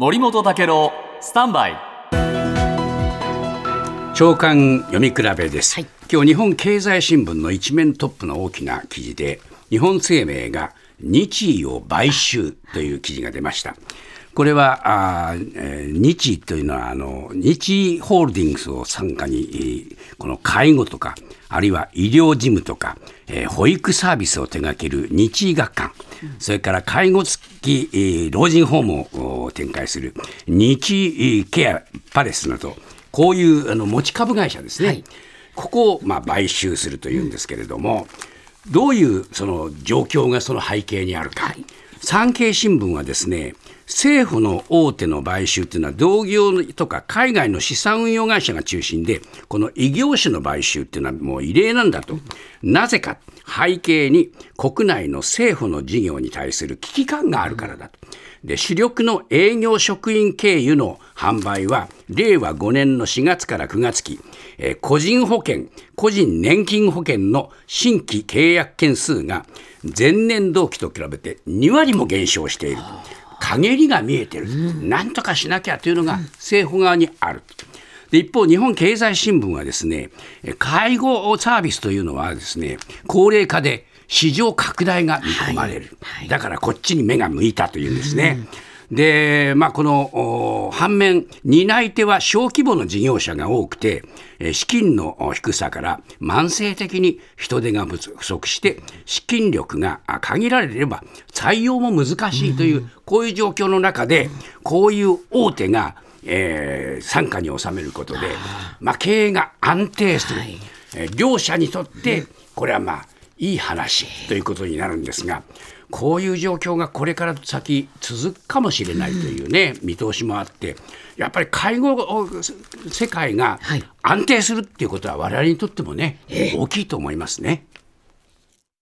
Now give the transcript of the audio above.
森本武郎スタンバイ。長官読み比べです、はい。今日日本経済新聞の一面トップの大きな記事で日本生命が日医を買収という記事が出ました。これはあー、えー日医というのはあの日医ホールディングスを傘下に、えーこの介護とかあるいは医療事務とか、えー保育サービスを手掛ける日医学館、それから介護付き、えー老人ホームを展開する日医ケアパレスなどこういうあの持ち株会社ですね、はい。ここをまあ買収するというんですけれども、どういうその状況がその背景にあるか、産経新聞はですね政府の大手の買収というのは同業とか海外の資産運用会社が中心でこの異業種の買収っていうのはもう異例なんだとなぜか背景に国内の政府の事業に対する危機感があるからだと。で主力の営業職員経由の販売は令和5年の4月から9月期、えー個人保険個人年金保険の新規契約件数が前年同期と比べて2割も減少している陰りが見えてる、なんとかしなきゃというのが政府側にある。で一方、日本経済新聞はですね、え介護サービスというのはですね、高齢化で市場拡大が見込まれる。だからこっちに目が向いたというんですね。で、まあ、このお反面、担い手は小規模の事業者が多くて、えー資金のお低さから慢性的に人手が不足して、資金力があ限られれば採用も難しいという、こういう状況の中で、こういう大手が、えー傘下に収めることで、まあ、経営が安定する、えー両者にとってこれはまあいい話ということになるんですがこういう状況がこれから先続くかもしれないというね、見通しもあってやっぱり介護世界がはい。安定するっていうことは我々にとってもね、大きいと思いますね。